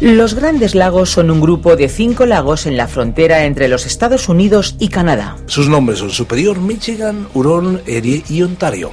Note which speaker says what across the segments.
Speaker 1: Los Grandes Lagos son un grupo de cinco lagos en la frontera entre los Estados Unidos y Canadá.
Speaker 2: Sus nombres son Superior, Michigan, Huron, Erie y Ontario.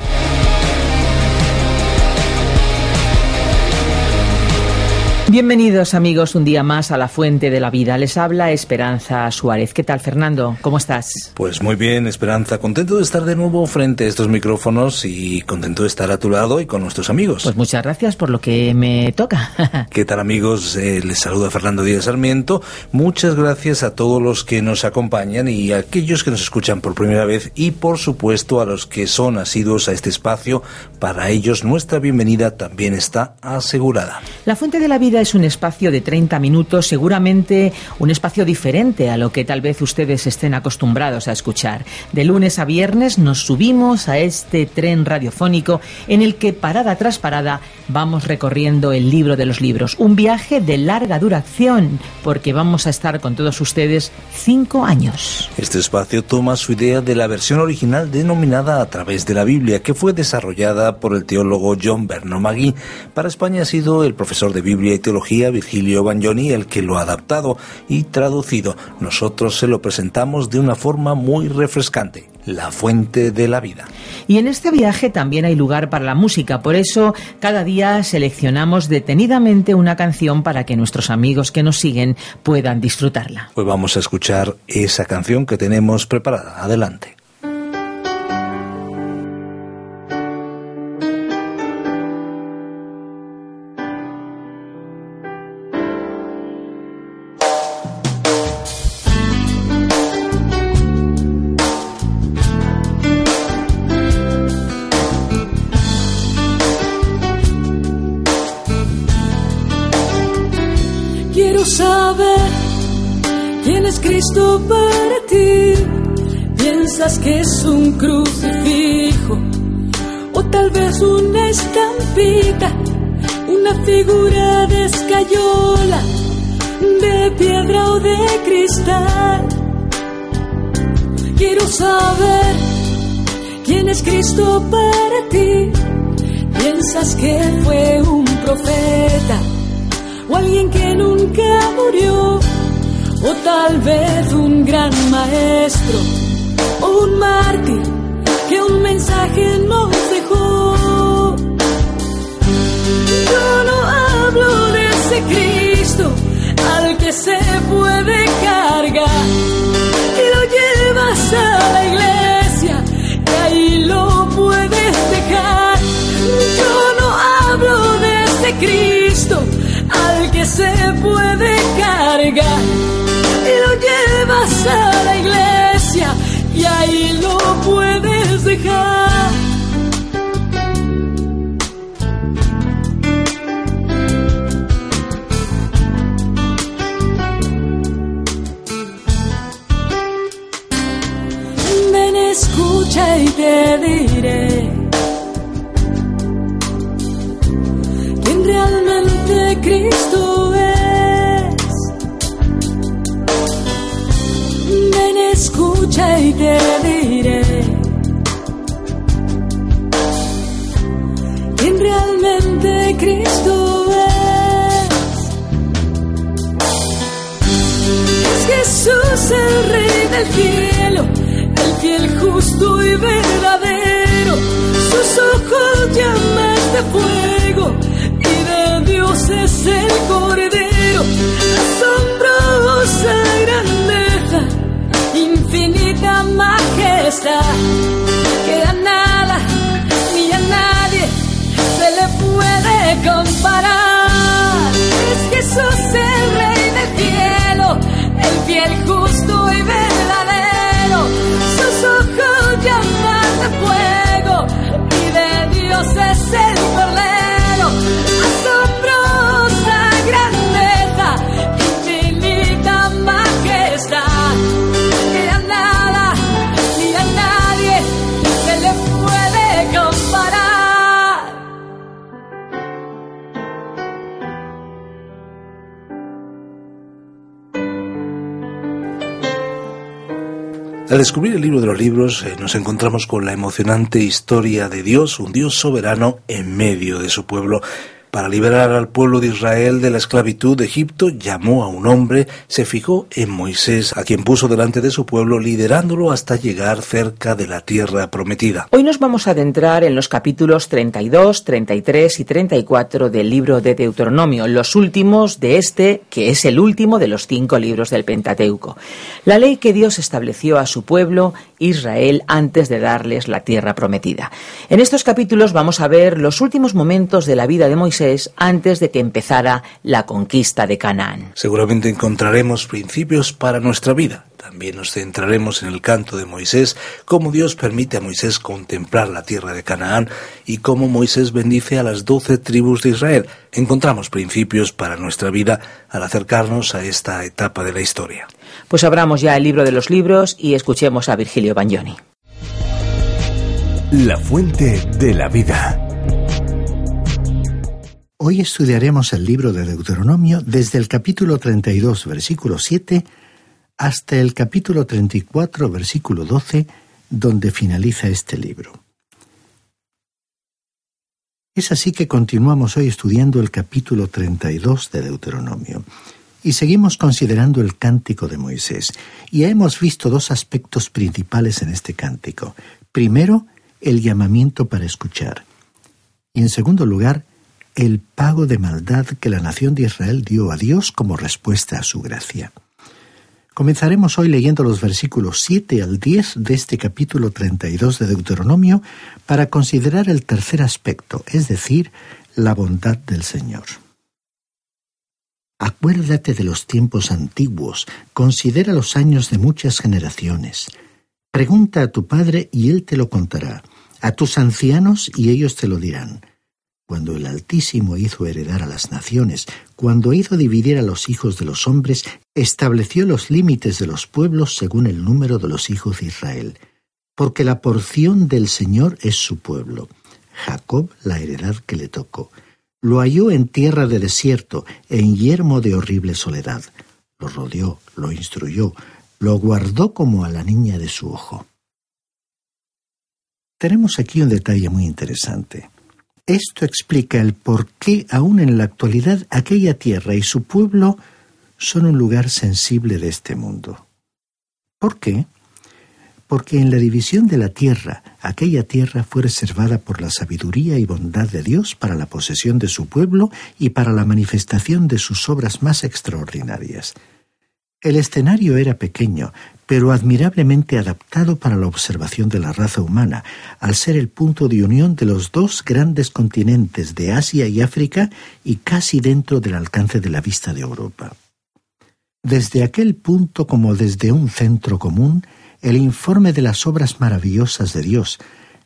Speaker 1: Bienvenidos amigos un día más a la Fuente de la Vida. Les habla Esperanza Suárez. ¿Qué tal Fernando? ¿Cómo estás?
Speaker 2: Pues muy bien, Esperanza. Contento de estar de nuevo frente a estos micrófonos y contento de estar a tu lado y con nuestros amigos.
Speaker 1: Pues muchas gracias por lo que me toca.
Speaker 2: ¿Qué tal amigos? Eh, les saluda Fernando Díaz Sarmiento. Muchas gracias a todos los que nos acompañan y a aquellos que nos escuchan por primera vez y por supuesto a los que son asiduos a este espacio. Para ellos nuestra bienvenida también está asegurada.
Speaker 1: La Fuente de la Vida es un espacio de 30 minutos, seguramente un espacio diferente a lo que tal vez ustedes estén acostumbrados a escuchar. De lunes a viernes nos subimos a este tren radiofónico en el que parada tras parada vamos recorriendo el libro de los libros. Un viaje de larga duración porque vamos a estar con todos ustedes cinco años.
Speaker 2: Este espacio toma su idea de la versión original denominada A través de la Biblia, que fue desarrollada por el teólogo John Berno Magui. Para España ha sido el profesor de Biblia y Teología Virgilio Bagnoni el que lo ha adaptado y traducido. Nosotros se lo presentamos de una forma muy refrescante la fuente de la vida.
Speaker 1: Y en este viaje también hay lugar para la música, por eso cada día seleccionamos detenidamente una canción para que nuestros amigos que nos siguen puedan disfrutarla.
Speaker 2: Pues vamos a escuchar esa canción que tenemos preparada. Adelante.
Speaker 3: Tal vez una estampita, una figura de escayola, de piedra o de cristal. Quiero saber quién es Cristo para ti. ¿Piensas que fue un profeta? o alguien que nunca murió, o tal vez un gran maestro, o un mártir que un mensaje nos Yo no hablo de ese Cristo al que se puede cargar y lo llevas a la iglesia y ahí lo puedes dejar. Yo no hablo de ese Cristo al que se puede cargar y lo llevas a la iglesia
Speaker 2: Al descubrir el libro de los libros eh, nos encontramos con la emocionante historia de Dios, un Dios soberano en medio de su pueblo. Para liberar al pueblo de Israel de la esclavitud de Egipto, llamó a un hombre, se fijó en Moisés, a quien puso delante de su pueblo, liderándolo hasta llegar cerca de la tierra prometida.
Speaker 1: Hoy nos vamos a adentrar en los capítulos 32, 33 y 34 del libro de Deuteronomio, los últimos de este, que es el último de los cinco libros del Pentateuco. La ley que Dios estableció a su pueblo, Israel, antes de darles la tierra prometida. En estos capítulos vamos a ver los últimos momentos de la vida de Moisés antes de que empezara la conquista de Canaán.
Speaker 2: Seguramente encontraremos principios para nuestra vida. También nos centraremos en el canto de Moisés, cómo Dios permite a Moisés contemplar la tierra de Canaán y cómo Moisés bendice a las doce tribus de Israel. Encontramos principios para nuestra vida al acercarnos a esta etapa de la historia.
Speaker 1: Pues abramos ya el libro de los libros y escuchemos a Virgilio Bagnoni.
Speaker 4: La fuente de la vida.
Speaker 5: Hoy estudiaremos el libro de Deuteronomio desde el capítulo 32, versículo 7, hasta el capítulo 34, versículo 12, donde finaliza este libro. Es así que continuamos hoy estudiando el capítulo 32 de Deuteronomio y seguimos considerando el cántico de Moisés. Y hemos visto dos aspectos principales en este cántico. Primero, el llamamiento para escuchar. Y en segundo lugar, el pago de maldad que la nación de Israel dio a Dios como respuesta a su gracia. Comenzaremos hoy leyendo los versículos 7 al 10 de este capítulo 32 de Deuteronomio para considerar el tercer aspecto, es decir, la bondad del Señor. Acuérdate de los tiempos antiguos, considera los años de muchas generaciones. Pregunta a tu padre y él te lo contará, a tus ancianos y ellos te lo dirán cuando el Altísimo hizo heredar a las naciones, cuando hizo dividir a los hijos de los hombres, estableció los límites de los pueblos según el número de los hijos de Israel. Porque la porción del Señor es su pueblo, Jacob la heredad que le tocó. Lo halló en tierra de desierto, en yermo de horrible soledad. Lo rodeó, lo instruyó, lo guardó como a la niña de su ojo. Tenemos aquí un detalle muy interesante. Esto explica el por qué aún en la actualidad aquella tierra y su pueblo son un lugar sensible de este mundo. ¿Por qué? Porque en la división de la tierra, aquella tierra fue reservada por la sabiduría y bondad de Dios para la posesión de su pueblo y para la manifestación de sus obras más extraordinarias. El escenario era pequeño, pero admirablemente adaptado para la observación de la raza humana, al ser el punto de unión de los dos grandes continentes de Asia y África y casi dentro del alcance de la vista de Europa. Desde aquel punto como desde un centro común, el informe de las obras maravillosas de Dios,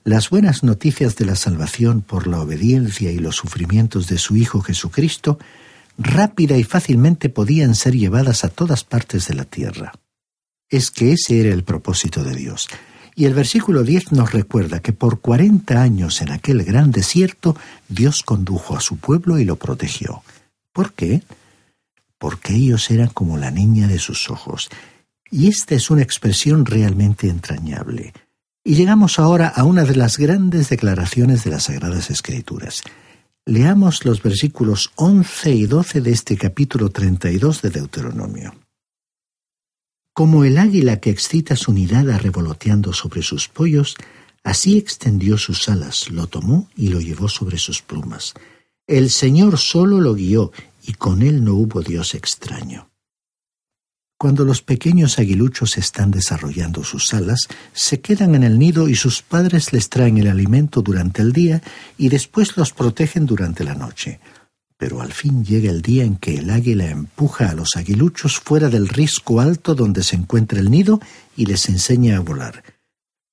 Speaker 5: las buenas noticias de la salvación por la obediencia y los sufrimientos de su Hijo Jesucristo, rápida y fácilmente podían ser llevadas a todas partes de la tierra. Es que ese era el propósito de Dios. Y el versículo 10 nos recuerda que por cuarenta años en aquel gran desierto Dios condujo a su pueblo y lo protegió. ¿Por qué? Porque ellos eran como la niña de sus ojos. Y esta es una expresión realmente entrañable. Y llegamos ahora a una de las grandes declaraciones de las Sagradas Escrituras. Leamos los versículos 11 y 12 de este capítulo 32 de Deuteronomio. Como el águila que excita su nidada revoloteando sobre sus pollos, así extendió sus alas, lo tomó y lo llevó sobre sus plumas. El Señor solo lo guió, y con él no hubo Dios extraño. Cuando los pequeños aguiluchos están desarrollando sus alas, se quedan en el nido y sus padres les traen el alimento durante el día y después los protegen durante la noche. Pero al fin llega el día en que el águila empuja a los aguiluchos fuera del risco alto donde se encuentra el nido y les enseña a volar.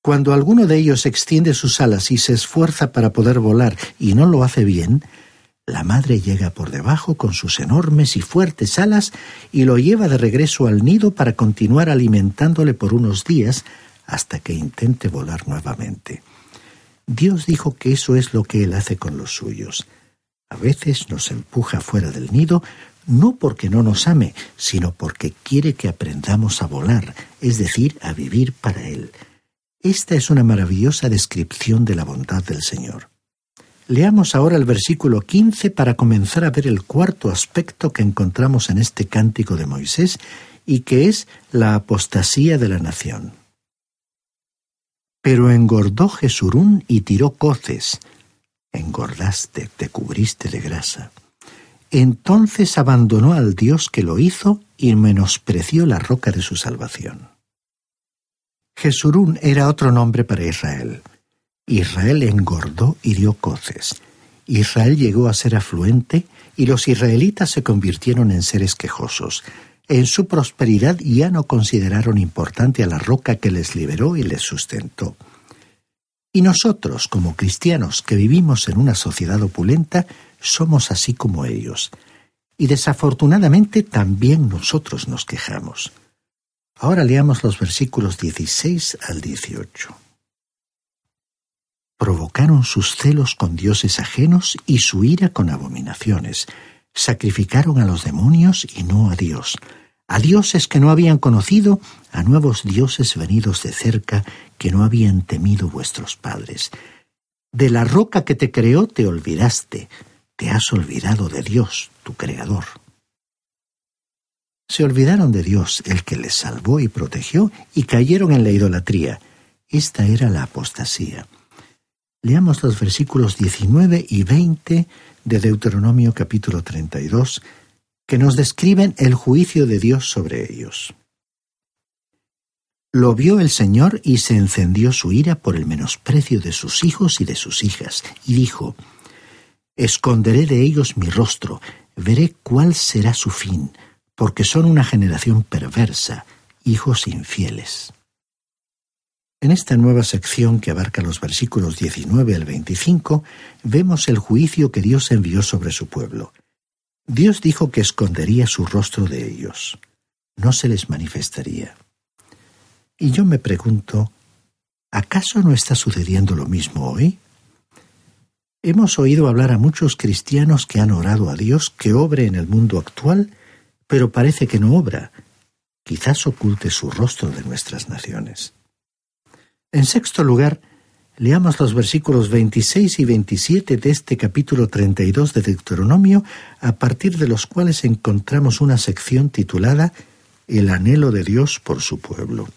Speaker 5: Cuando alguno de ellos extiende sus alas y se esfuerza para poder volar y no lo hace bien, la madre llega por debajo con sus enormes y fuertes alas y lo lleva de regreso al nido para continuar alimentándole por unos días hasta que intente volar nuevamente. Dios dijo que eso es lo que Él hace con los suyos. A veces nos empuja fuera del nido no porque no nos ame, sino porque quiere que aprendamos a volar, es decir, a vivir para Él. Esta es una maravillosa descripción de la bondad del Señor. Leamos ahora el versículo 15 para comenzar a ver el cuarto aspecto que encontramos en este cántico de Moisés y que es la apostasía de la nación. Pero engordó Jesurún y tiró coces. Engordaste, te cubriste de grasa. Entonces abandonó al Dios que lo hizo y menospreció la roca de su salvación. Jesurún era otro nombre para Israel. Israel engordó y dio coces. Israel llegó a ser afluente y los israelitas se convirtieron en seres quejosos. En su prosperidad ya no consideraron importante a la roca que les liberó y les sustentó. Y nosotros, como cristianos que vivimos en una sociedad opulenta, somos así como ellos. Y desafortunadamente también nosotros nos quejamos. Ahora leamos los versículos 16 al 18. Provocaron sus celos con dioses ajenos y su ira con abominaciones. Sacrificaron a los demonios y no a Dios a dioses que no habían conocido, a nuevos dioses venidos de cerca que no habían temido vuestros padres. De la roca que te creó te olvidaste, te has olvidado de Dios, tu Creador. Se olvidaron de Dios, el que les salvó y protegió, y cayeron en la idolatría. Esta era la apostasía. Leamos los versículos 19 y 20 de Deuteronomio capítulo 32, que nos describen el juicio de Dios sobre ellos. Lo vio el Señor y se encendió su ira por el menosprecio de sus hijos y de sus hijas, y dijo, Esconderé de ellos mi rostro, veré cuál será su fin, porque son una generación perversa, hijos infieles. En esta nueva sección que abarca los versículos 19 al 25, vemos el juicio que Dios envió sobre su pueblo. Dios dijo que escondería su rostro de ellos, no se les manifestaría. Y yo me pregunto, ¿acaso no está sucediendo lo mismo hoy? Hemos oído hablar a muchos cristianos que han orado a Dios que obre en el mundo actual, pero parece que no obra. Quizás oculte su rostro de nuestras naciones. En sexto lugar, Leamos los versículos 26 y 27 de este capítulo 32 de Deuteronomio, a partir de los cuales encontramos una sección titulada El anhelo de Dios por su pueblo.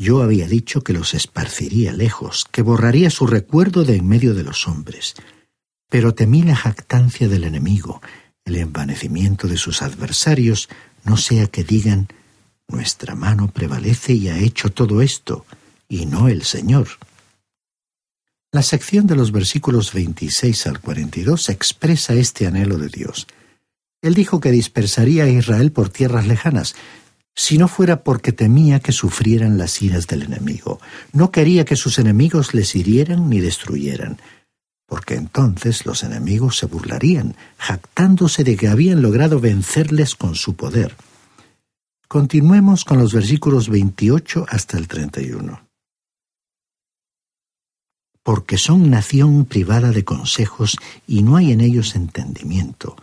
Speaker 5: Yo había dicho que los esparciría lejos, que borraría su recuerdo de en medio de los hombres, pero temí la jactancia del enemigo, el envanecimiento de sus adversarios, no sea que digan, nuestra mano prevalece y ha hecho todo esto, y no el Señor. La sección de los versículos 26 al 42 expresa este anhelo de Dios. Él dijo que dispersaría a Israel por tierras lejanas, si no fuera porque temía que sufrieran las iras del enemigo. No quería que sus enemigos les hirieran ni destruyeran, porque entonces los enemigos se burlarían, jactándose de que habían logrado vencerles con su poder. Continuemos con los versículos 28 hasta el 31 porque son nación privada de consejos y no hay en ellos entendimiento.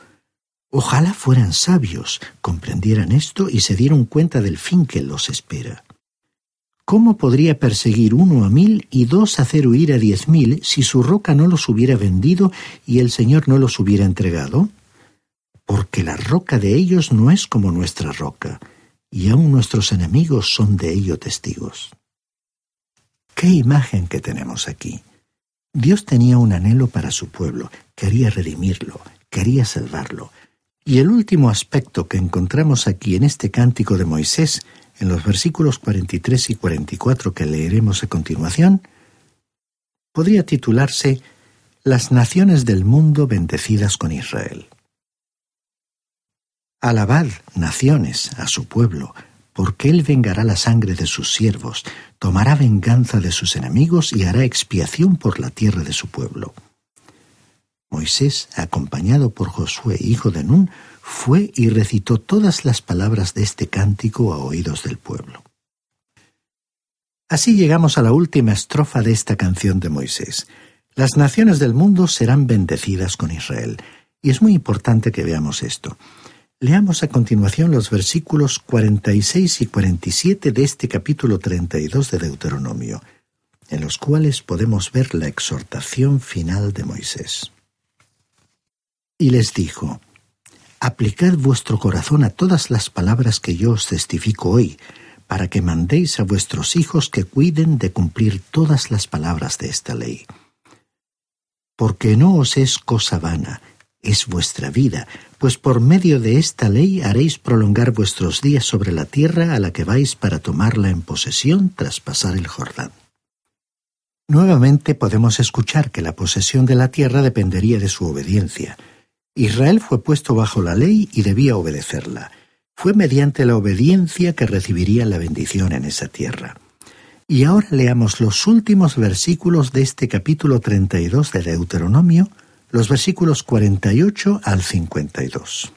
Speaker 5: Ojalá fueran sabios, comprendieran esto y se dieron cuenta del fin que los espera. ¿Cómo podría perseguir uno a mil y dos hacer huir a diez mil si su roca no los hubiera vendido y el Señor no los hubiera entregado? Porque la roca de ellos no es como nuestra roca, y aun nuestros enemigos son de ello testigos. ¿Qué imagen que tenemos aquí? Dios tenía un anhelo para su pueblo, quería redimirlo, quería salvarlo. Y el último aspecto que encontramos aquí en este cántico de Moisés, en los versículos 43 y 44 que leeremos a continuación, podría titularse Las naciones del mundo bendecidas con Israel. Alabad, naciones, a su pueblo, porque él vengará la sangre de sus siervos, tomará venganza de sus enemigos y hará expiación por la tierra de su pueblo. Moisés, acompañado por Josué, hijo de Nun, fue y recitó todas las palabras de este cántico a oídos del pueblo. Así llegamos a la última estrofa de esta canción de Moisés. Las naciones del mundo serán bendecidas con Israel. Y es muy importante que veamos esto. Leamos a continuación los versículos 46 y 47 de este capítulo 32 de Deuteronomio, en los cuales podemos ver la exhortación final de Moisés. Y les dijo, Aplicad vuestro corazón a todas las palabras que yo os testifico hoy, para que mandéis a vuestros hijos que cuiden de cumplir todas las palabras de esta ley. Porque no os es cosa vana, es vuestra vida, pues por medio de esta ley haréis prolongar vuestros días sobre la tierra a la que vais para tomarla en posesión tras pasar el Jordán. Nuevamente podemos escuchar que la posesión de la tierra dependería de su obediencia. Israel fue puesto bajo la ley y debía obedecerla. Fue mediante la obediencia que recibiría la bendición en esa tierra. Y ahora leamos los últimos versículos de este capítulo 32 de Deuteronomio, los versículos 48 al 52.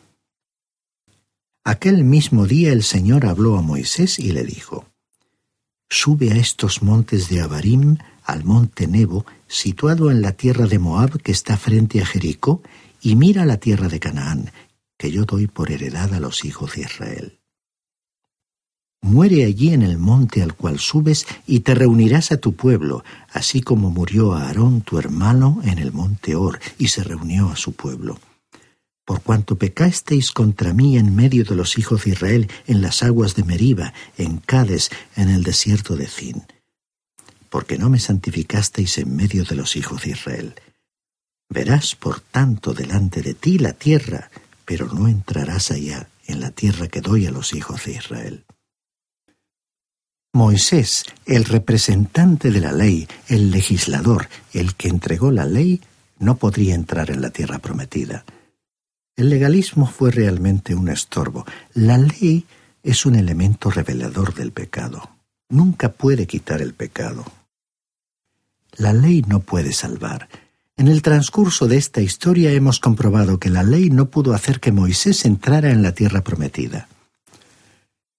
Speaker 5: Aquel mismo día el Señor habló a Moisés y le dijo, Sube a estos montes de Abarim, al monte Nebo, situado en la tierra de Moab que está frente a Jericó, y mira la tierra de Canaán, que yo doy por heredad a los hijos de Israel. Muere allí en el monte al cual subes y te reunirás a tu pueblo, así como murió Aarón tu hermano en el monte Or y se reunió a su pueblo. Por cuanto pecasteis contra mí en medio de los hijos de Israel en las aguas de Meriba, en Cades, en el desierto de Zin. Porque no me santificasteis en medio de los hijos de Israel. Verás, por tanto, delante de ti la tierra, pero no entrarás allá en la tierra que doy a los hijos de Israel. Moisés, el representante de la ley, el legislador, el que entregó la ley, no podría entrar en la tierra prometida. El legalismo fue realmente un estorbo. La ley es un elemento revelador del pecado. Nunca puede quitar el pecado. La ley no puede salvar. En el transcurso de esta historia hemos comprobado que la ley no pudo hacer que Moisés entrara en la tierra prometida.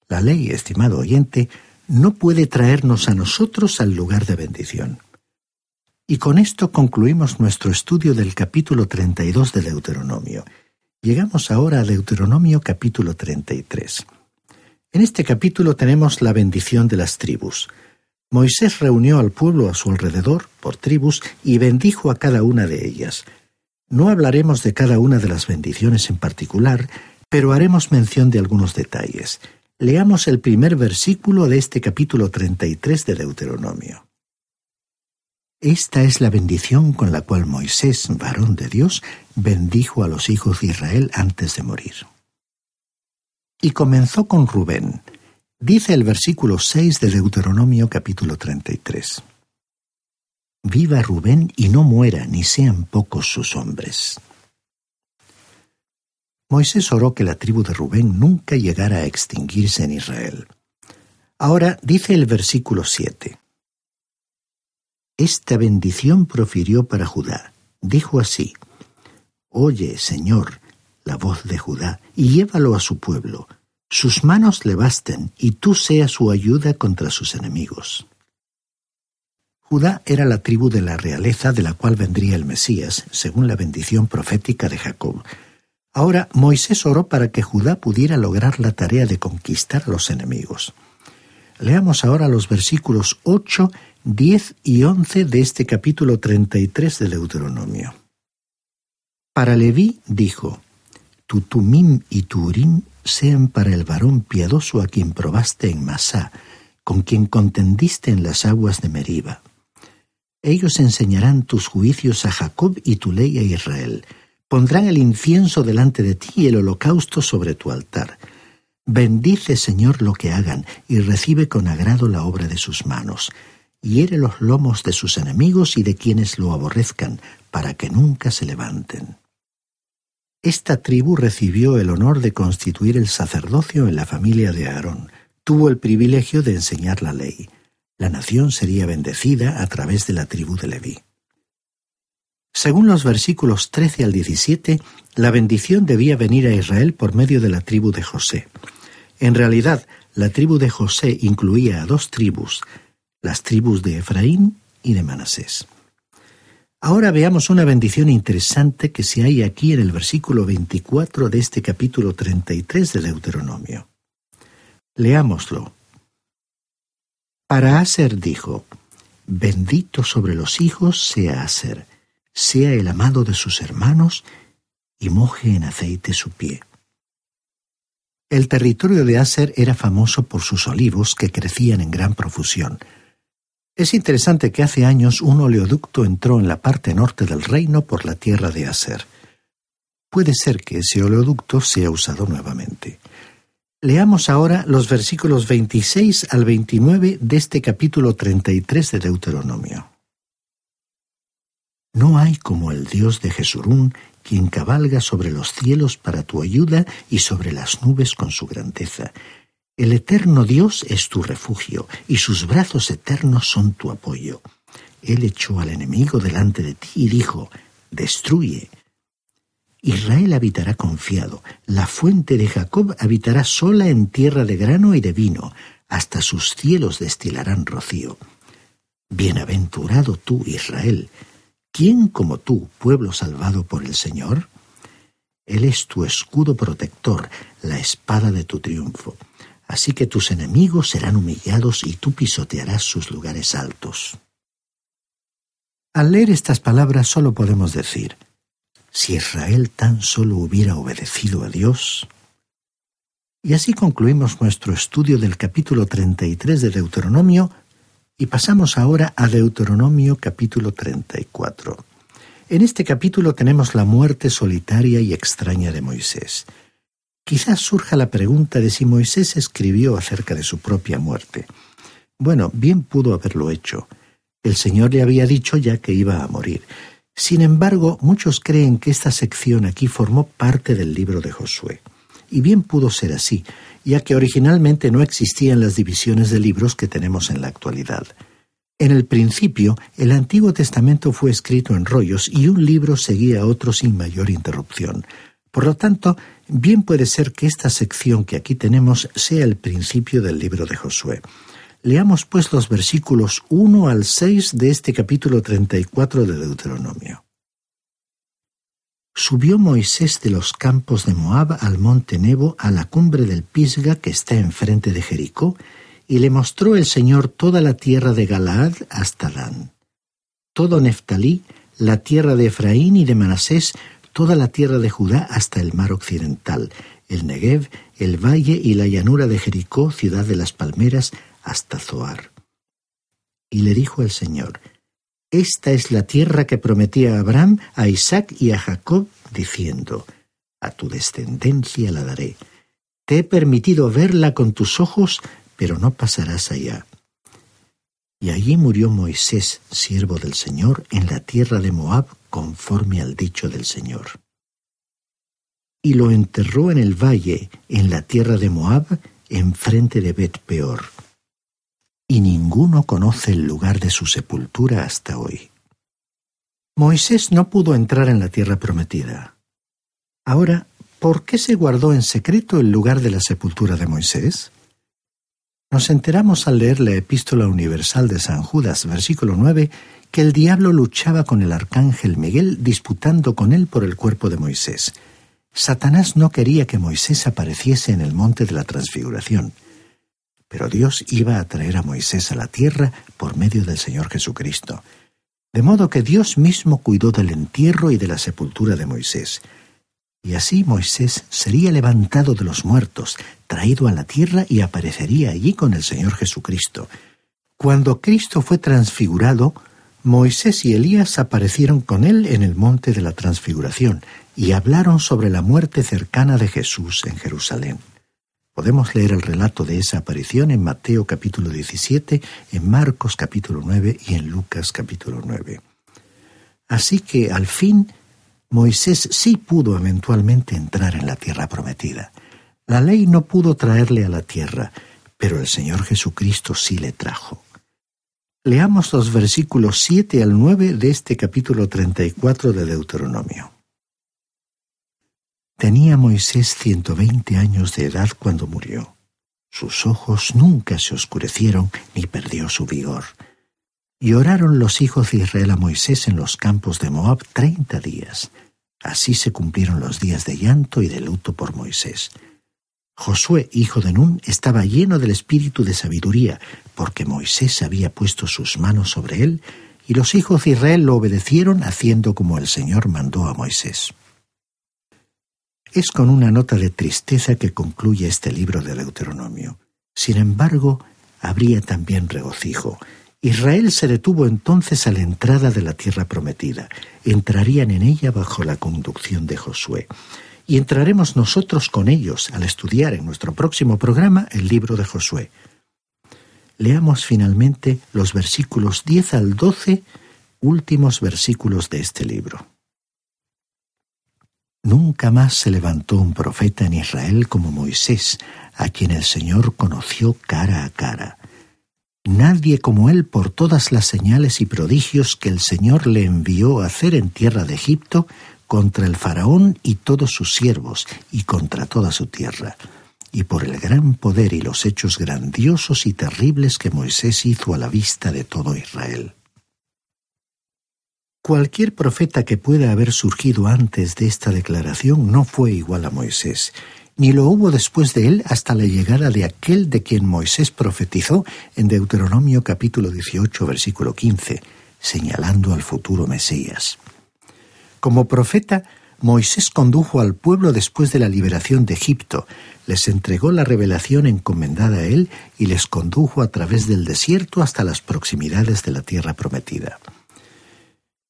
Speaker 5: La ley, estimado oyente, no puede traernos a nosotros al lugar de bendición. Y con esto concluimos nuestro estudio del capítulo 32 de Deuteronomio. Llegamos ahora a Deuteronomio capítulo 33. En este capítulo tenemos la bendición de las tribus. Moisés reunió al pueblo a su alrededor por tribus y bendijo a cada una de ellas. No hablaremos de cada una de las bendiciones en particular, pero haremos mención de algunos detalles. Leamos el primer versículo de este capítulo 33 de Deuteronomio. Esta es la bendición con la cual Moisés, varón de Dios, bendijo a los hijos de Israel antes de morir. Y comenzó con Rubén. Dice el versículo 6 de Deuteronomio capítulo 33. Viva Rubén y no muera, ni sean pocos sus hombres. Moisés oró que la tribu de Rubén nunca llegara a extinguirse en Israel. Ahora dice el versículo 7. Esta bendición profirió para Judá. Dijo así, Oye, Señor, la voz de Judá, y llévalo a su pueblo. Sus manos le basten, y tú seas su ayuda contra sus enemigos. Judá era la tribu de la realeza de la cual vendría el Mesías, según la bendición profética de Jacob, Ahora Moisés oró para que Judá pudiera lograr la tarea de conquistar a los enemigos. Leamos ahora los versículos 8, 10 y 11 de este capítulo 33 de Deuteronomio. Para Leví dijo, Tu Tumim y tu Urim sean para el varón piadoso a quien probaste en Masá, con quien contendiste en las aguas de Meriba. Ellos enseñarán tus juicios a Jacob y tu ley a Israel Pondrán el incienso delante de ti y el holocausto sobre tu altar. Bendice, Señor, lo que hagan, y recibe con agrado la obra de sus manos. Hiere los lomos de sus enemigos y de quienes lo aborrezcan, para que nunca se levanten. Esta tribu recibió el honor de constituir el sacerdocio en la familia de Aarón. Tuvo el privilegio de enseñar la ley. La nación sería bendecida a través de la tribu de Leví. Según los versículos 13 al 17, la bendición debía venir a Israel por medio de la tribu de José. En realidad, la tribu de José incluía a dos tribus, las tribus de Efraín y de Manasés. Ahora veamos una bendición interesante que se hay aquí en el versículo 24 de este capítulo 33 de Deuteronomio. Leámoslo. Para Aser dijo, Bendito sobre los hijos sea Aser, sea el amado de sus hermanos, y moje en aceite su pie. El territorio de Aser era famoso por sus olivos que crecían en gran profusión. Es interesante que hace años un oleoducto entró en la parte norte del reino por la tierra de Aser. Puede ser que ese oleoducto sea usado nuevamente. Leamos ahora los versículos 26 al 29 de este capítulo 33 de Deuteronomio. No hay como el Dios de Jesurún, quien cabalga sobre los cielos para tu ayuda y sobre las nubes con su grandeza. El eterno Dios es tu refugio, y sus brazos eternos son tu apoyo. Él echó al enemigo delante de ti y dijo, Destruye. Israel habitará confiado, la fuente de Jacob habitará sola en tierra de grano y de vino, hasta sus cielos destilarán rocío. Bienaventurado tú, Israel, ¿quién como tú, pueblo salvado por el Señor? Él es tu escudo protector, la espada de tu triunfo. Así que tus enemigos serán humillados y tú pisotearás sus lugares altos. Al leer estas palabras solo podemos decir, si Israel tan solo hubiera obedecido a Dios. Y así concluimos nuestro estudio del capítulo 33 de Deuteronomio y pasamos ahora a Deuteronomio capítulo 34. En este capítulo tenemos la muerte solitaria y extraña de Moisés. Quizás surja la pregunta de si Moisés escribió acerca de su propia muerte. Bueno, bien pudo haberlo hecho. El Señor le había dicho ya que iba a morir. Sin embargo, muchos creen que esta sección aquí formó parte del libro de Josué. Y bien pudo ser así, ya que originalmente no existían las divisiones de libros que tenemos en la actualidad. En el principio, el Antiguo Testamento fue escrito en rollos y un libro seguía a otro sin mayor interrupción. Por lo tanto, bien puede ser que esta sección que aquí tenemos sea el principio del libro de Josué. Leamos pues los versículos 1 al 6 de este capítulo 34 de Deuteronomio. Subió Moisés de los campos de Moab al monte Nebo a la cumbre del Pisga que está enfrente de Jericó, y le mostró el Señor toda la tierra de Galaad hasta Dan. Todo Neftalí, la tierra de Efraín y de Manasés, toda la tierra de Judá hasta el mar occidental, el Negev, el valle y la llanura de Jericó, ciudad de las palmeras, hasta Zoar. Y le dijo el Señor, Esta es la tierra que prometía a Abraham, a Isaac y a Jacob, diciendo, A tu descendencia la daré. Te he permitido verla con tus ojos, pero no pasarás allá. Y allí murió Moisés, siervo del Señor, en la tierra de Moab, conforme al dicho del Señor. Y lo enterró en el valle, en la tierra de Moab, enfrente de Bet Peor. Y ninguno conoce el lugar de su sepultura hasta hoy. Moisés no pudo entrar en la tierra prometida. Ahora, ¿por qué se guardó en secreto el lugar de la sepultura de Moisés? Nos enteramos al leer la epístola universal de San Judas, versículo 9, que el diablo luchaba con el arcángel Miguel disputando con él por el cuerpo de Moisés. Satanás no quería que Moisés apareciese en el monte de la transfiguración, pero Dios iba a traer a Moisés a la tierra por medio del Señor Jesucristo. De modo que Dios mismo cuidó del entierro y de la sepultura de Moisés. Y así Moisés sería levantado de los muertos, traído a la tierra y aparecería allí con el Señor Jesucristo. Cuando Cristo fue transfigurado, Moisés y Elías aparecieron con él en el monte de la transfiguración y hablaron sobre la muerte cercana de Jesús en Jerusalén. Podemos leer el relato de esa aparición en Mateo capítulo 17, en Marcos capítulo 9 y en Lucas capítulo 9. Así que al fin Moisés sí pudo eventualmente entrar en la tierra prometida. La ley no pudo traerle a la tierra, pero el Señor Jesucristo sí le trajo. Leamos los versículos 7 al 9 de este capítulo 34 de Deuteronomio. Tenía Moisés ciento veinte años de edad cuando murió. Sus ojos nunca se oscurecieron ni perdió su vigor. Y oraron los hijos de Israel a Moisés en los campos de Moab treinta días. Así se cumplieron los días de llanto y de luto por Moisés. Josué, hijo de Nun, estaba lleno del espíritu de sabiduría, porque Moisés había puesto sus manos sobre él, y los hijos de Israel lo obedecieron haciendo como el Señor mandó a Moisés. Es con una nota de tristeza que concluye este libro de Deuteronomio. Sin embargo, habría también regocijo, Israel se detuvo entonces a la entrada de la tierra prometida. Entrarían en ella bajo la conducción de Josué. Y entraremos nosotros con ellos al estudiar en nuestro próximo programa el libro de Josué. Leamos finalmente los versículos 10 al 12, últimos versículos de este libro. Nunca más se levantó un profeta en Israel como Moisés, a quien el Señor conoció cara a cara Nadie como él por todas las señales y prodigios que el Señor le envió a hacer en tierra de Egipto contra el faraón y todos sus siervos y contra toda su tierra, y por el gran poder y los hechos grandiosos y terribles que Moisés hizo a la vista de todo Israel. Cualquier profeta que pueda haber surgido antes de esta declaración no fue igual a Moisés, ni lo hubo después de él hasta la llegada de aquel de quien Moisés profetizó en Deuteronomio capítulo 18 versículo 15, señalando al futuro Mesías. Como profeta, Moisés condujo al pueblo después de la liberación de Egipto, les entregó la revelación encomendada a él y les condujo a través del desierto hasta las proximidades de la tierra prometida.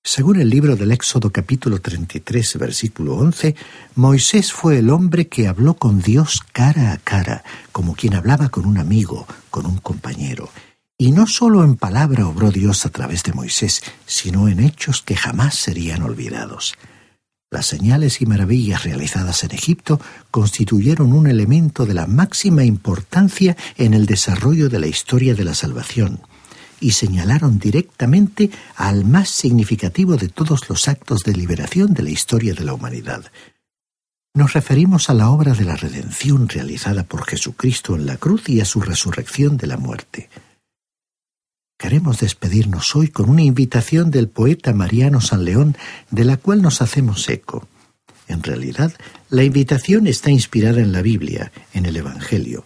Speaker 5: Según el libro del Éxodo capítulo 33, versículo 11, Moisés fue el hombre que habló con Dios cara a cara, como quien hablaba con un amigo, con un compañero. Y no solo en palabra obró Dios a través de Moisés, sino en hechos que jamás serían olvidados. Las señales y maravillas realizadas en Egipto constituyeron un elemento de la máxima importancia en el desarrollo de la historia de la salvación y señalaron directamente al más significativo de todos los actos de liberación de la historia de la humanidad. Nos referimos a la obra de la redención realizada por Jesucristo en la cruz y a su resurrección de la muerte. Queremos despedirnos hoy con una invitación del poeta Mariano San León, de la cual nos hacemos eco. En realidad, la invitación está inspirada en la Biblia, en el Evangelio.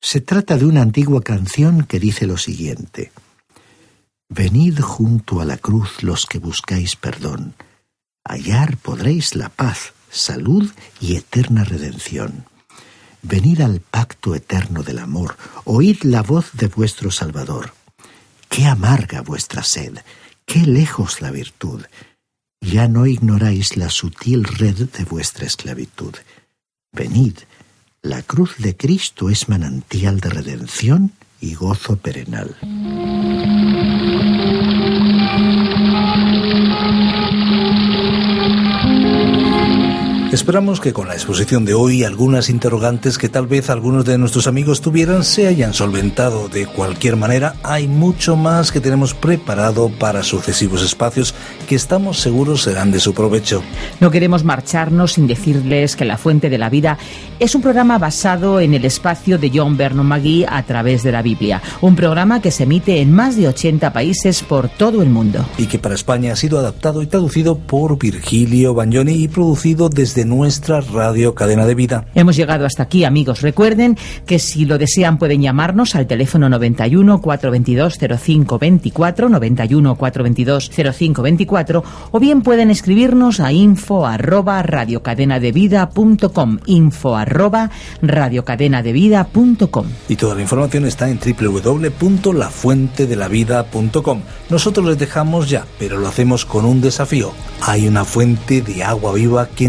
Speaker 5: Se trata de una antigua canción que dice lo siguiente. Venid junto a la cruz los que buscáis perdón. Hallar podréis la paz, salud y eterna redención. Venid al pacto eterno del amor, oíd la voz de vuestro Salvador. Qué amarga vuestra sed, qué lejos la virtud. Ya no ignoráis la sutil red de vuestra esclavitud. Venid, la cruz de Cristo es manantial de redención y gozo perenal.
Speaker 2: Esperamos que con la exposición de hoy algunas interrogantes que tal vez algunos de nuestros amigos tuvieran se hayan solventado. De cualquier manera, hay mucho más que tenemos preparado para sucesivos espacios que estamos seguros serán de su provecho.
Speaker 1: No queremos marcharnos sin decirles que La Fuente de la Vida es un programa basado en el espacio de John Vernon Magui a través de la Biblia, un programa que se emite en más de 80 países por todo el mundo.
Speaker 2: Y que para España ha sido adaptado y traducido por Virgilio Bagnoni y producido desde nuestra radio cadena de vida.
Speaker 1: Hemos llegado hasta aquí, amigos. Recuerden que si lo desean pueden llamarnos al teléfono 91 422 0524, 91 422 0524, o bien pueden escribirnos a info arroba radiocadenadevida.com, info arroba radiocadenadevida.com.
Speaker 2: Y toda la información está en www.lafuentedelavida.com. Nosotros les dejamos ya, pero lo hacemos con un desafío. Hay una fuente de agua viva que